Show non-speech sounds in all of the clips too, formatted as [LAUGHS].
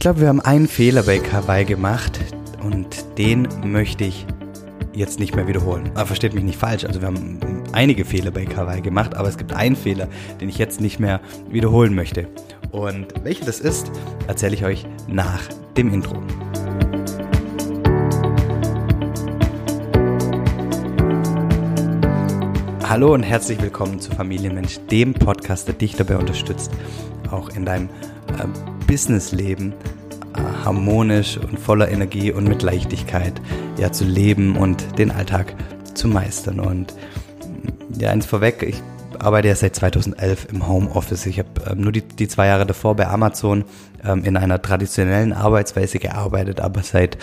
Ich glaube, wir haben einen Fehler bei Kawaii gemacht und den möchte ich jetzt nicht mehr wiederholen. Aber versteht mich nicht falsch, also wir haben einige Fehler bei Kawaii gemacht, aber es gibt einen Fehler, den ich jetzt nicht mehr wiederholen möchte. Und welcher das ist, erzähle ich euch nach dem Intro. Hallo und herzlich willkommen zu Familienmensch, dem Podcast, der dich dabei unterstützt, auch in deinem äh, Businessleben äh, harmonisch und voller Energie und mit Leichtigkeit ja zu leben und den Alltag zu meistern. Und ja, eins vorweg, ich arbeite ja seit 2011 im Homeoffice. Ich habe ähm, nur die, die zwei Jahre davor bei Amazon ähm, in einer traditionellen Arbeitsweise gearbeitet, aber seit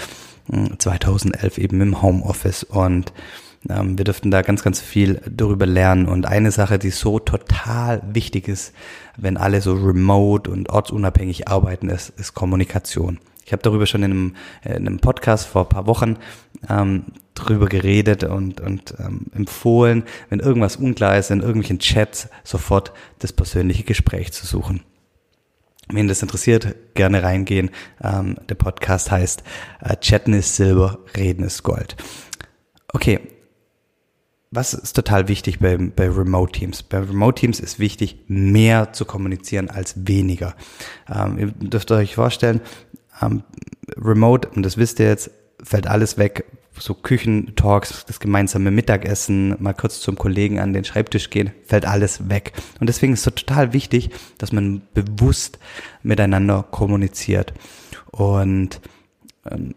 äh, 2011 eben im Homeoffice und wir dürften da ganz, ganz viel darüber lernen. Und eine Sache, die so total wichtig ist, wenn alle so remote und ortsunabhängig arbeiten, ist, ist Kommunikation. Ich habe darüber schon in einem, in einem Podcast vor paar Wochen ähm, drüber geredet und, und ähm, empfohlen, wenn irgendwas unklar ist, in irgendwelchen Chats sofort das persönliche Gespräch zu suchen. Wen das interessiert, gerne reingehen. Ähm, der Podcast heißt äh, Chatten ist Silber, Reden ist Gold. Okay, was ist total wichtig bei, bei Remote Teams? Bei Remote Teams ist wichtig, mehr zu kommunizieren als weniger. Ähm, ihr dürft euch vorstellen, ähm, Remote, und das wisst ihr jetzt, fällt alles weg. So Küchentalks, das gemeinsame Mittagessen, mal kurz zum Kollegen an den Schreibtisch gehen, fällt alles weg. Und deswegen ist es total wichtig, dass man bewusst miteinander kommuniziert. Und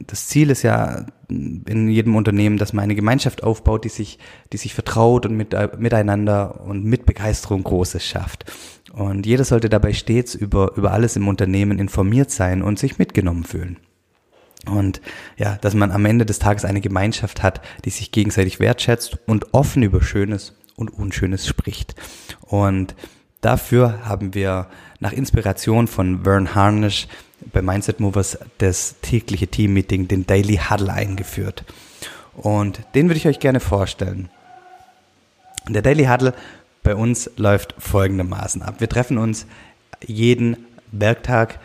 das Ziel ist ja in jedem Unternehmen, dass man eine Gemeinschaft aufbaut, die sich, die sich vertraut und mit, miteinander und mit Begeisterung Großes schafft. Und jeder sollte dabei stets über, über alles im Unternehmen informiert sein und sich mitgenommen fühlen. Und ja, dass man am Ende des Tages eine Gemeinschaft hat, die sich gegenseitig wertschätzt und offen über Schönes und Unschönes spricht. Und dafür haben wir nach Inspiration von Vern Harnish bei Mindset Movers das tägliche Team-Meeting, den Daily Huddle eingeführt. Und den würde ich euch gerne vorstellen. Der Daily Huddle bei uns läuft folgendermaßen ab. Wir treffen uns jeden Werktag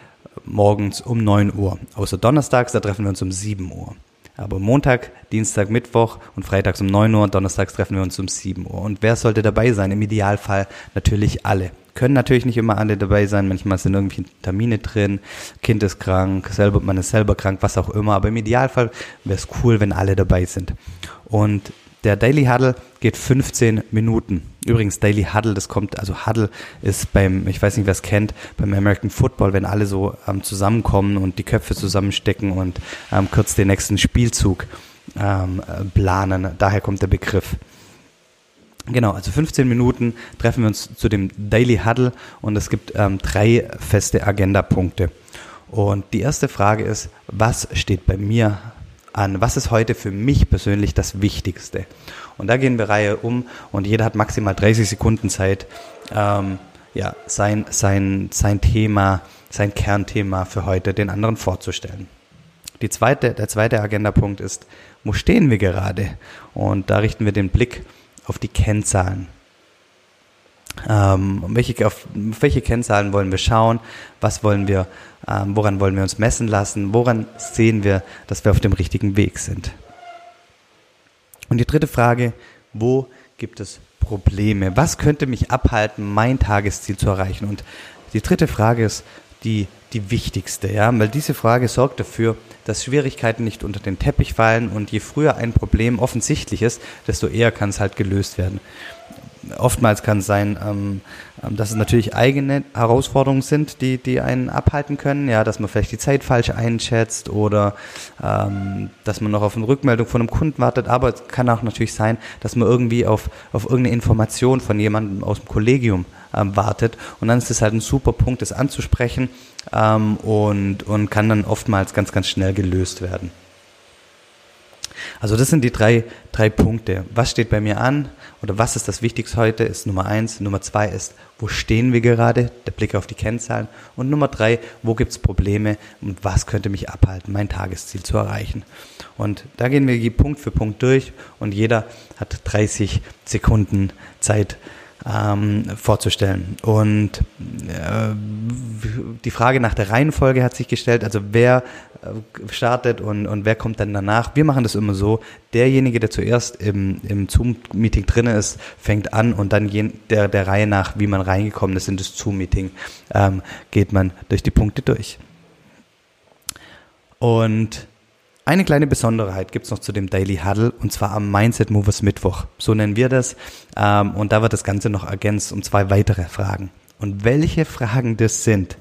morgens um 9 Uhr. Außer donnerstags, da treffen wir uns um 7 Uhr. Aber Montag, Dienstag, Mittwoch und Freitags um 9 Uhr, donnerstags treffen wir uns um 7 Uhr. Und wer sollte dabei sein? Im Idealfall natürlich alle können natürlich nicht immer alle dabei sein. Manchmal sind irgendwelche Termine drin, Kind ist krank, selber, man ist selber krank, was auch immer. Aber im Idealfall wäre es cool, wenn alle dabei sind. Und der Daily Huddle geht 15 Minuten. Übrigens, Daily Huddle, das kommt, also Huddle ist beim, ich weiß nicht, wer es kennt, beim American Football, wenn alle so ähm, zusammenkommen und die Köpfe zusammenstecken und ähm, kurz den nächsten Spielzug ähm, äh, planen. Daher kommt der Begriff. Genau, also 15 Minuten treffen wir uns zu dem Daily Huddle und es gibt ähm, drei feste Agendapunkte. Und die erste Frage ist, was steht bei mir an? Was ist heute für mich persönlich das Wichtigste? Und da gehen wir Reihe um und jeder hat maximal 30 Sekunden Zeit, ähm, ja, sein, sein, sein Thema, sein Kernthema für heute den anderen vorzustellen. Die zweite, der zweite Agendapunkt ist, wo stehen wir gerade? Und da richten wir den Blick auf die Kennzahlen. Ähm, welche, auf, auf welche Kennzahlen wollen wir schauen? Was wollen wir, ähm, woran wollen wir uns messen lassen? Woran sehen wir, dass wir auf dem richtigen Weg sind? Und die dritte Frage, wo gibt es Probleme? Was könnte mich abhalten, mein Tagesziel zu erreichen? Und die dritte Frage ist die, die wichtigste, ja, weil diese Frage sorgt dafür, dass Schwierigkeiten nicht unter den Teppich fallen und je früher ein Problem offensichtlich ist, desto eher kann es halt gelöst werden. Oftmals kann es sein, ähm, ähm, dass es natürlich eigene Herausforderungen sind, die, die einen abhalten können, ja, dass man vielleicht die Zeit falsch einschätzt oder ähm, dass man noch auf eine Rückmeldung von einem Kunden wartet, aber es kann auch natürlich sein, dass man irgendwie auf, auf irgendeine Information von jemandem aus dem Kollegium ähm, wartet. Und dann ist es halt ein super Punkt, das anzusprechen ähm, und, und kann dann oftmals ganz, ganz schnell gelöst werden. Also das sind die drei, drei Punkte. Was steht bei mir an oder was ist das Wichtigste heute, ist Nummer eins. Nummer zwei ist, wo stehen wir gerade, der Blick auf die Kennzahlen. Und Nummer drei, wo gibt es Probleme und was könnte mich abhalten, mein Tagesziel zu erreichen. Und da gehen wir Punkt für Punkt durch und jeder hat 30 Sekunden Zeit, ähm, vorzustellen. Und äh, die Frage nach der Reihenfolge hat sich gestellt, also wer äh, startet und, und wer kommt dann danach. Wir machen das immer so, derjenige, der zuerst im, im Zoom-Meeting drin ist, fängt an und dann je, der, der Reihe nach, wie man reingekommen ist in das Zoom-Meeting, ähm, geht man durch die Punkte durch. Und eine kleine Besonderheit gibt es noch zu dem Daily Huddle und zwar am Mindset Movers Mittwoch. So nennen wir das. Ähm, und da wird das Ganze noch ergänzt um zwei weitere Fragen. Und welche Fragen das sind,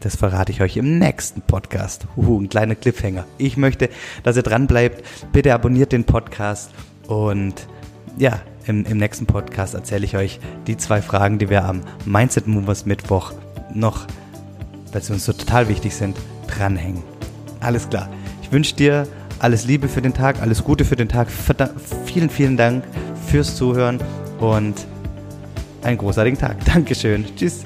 das verrate ich euch im nächsten Podcast. Uhu, ein kleiner Cliffhanger. Ich möchte, dass ihr dran bleibt. Bitte abonniert den Podcast und ja, im, im nächsten Podcast erzähle ich euch die zwei Fragen, die wir am Mindset Movers Mittwoch noch, weil sie uns so total wichtig sind, dranhängen. Alles klar. Ich wünsche dir alles Liebe für den Tag, alles Gute für den Tag. Vielen, vielen Dank fürs Zuhören und einen großartigen Tag. [LAUGHS] Dankeschön. Tschüss.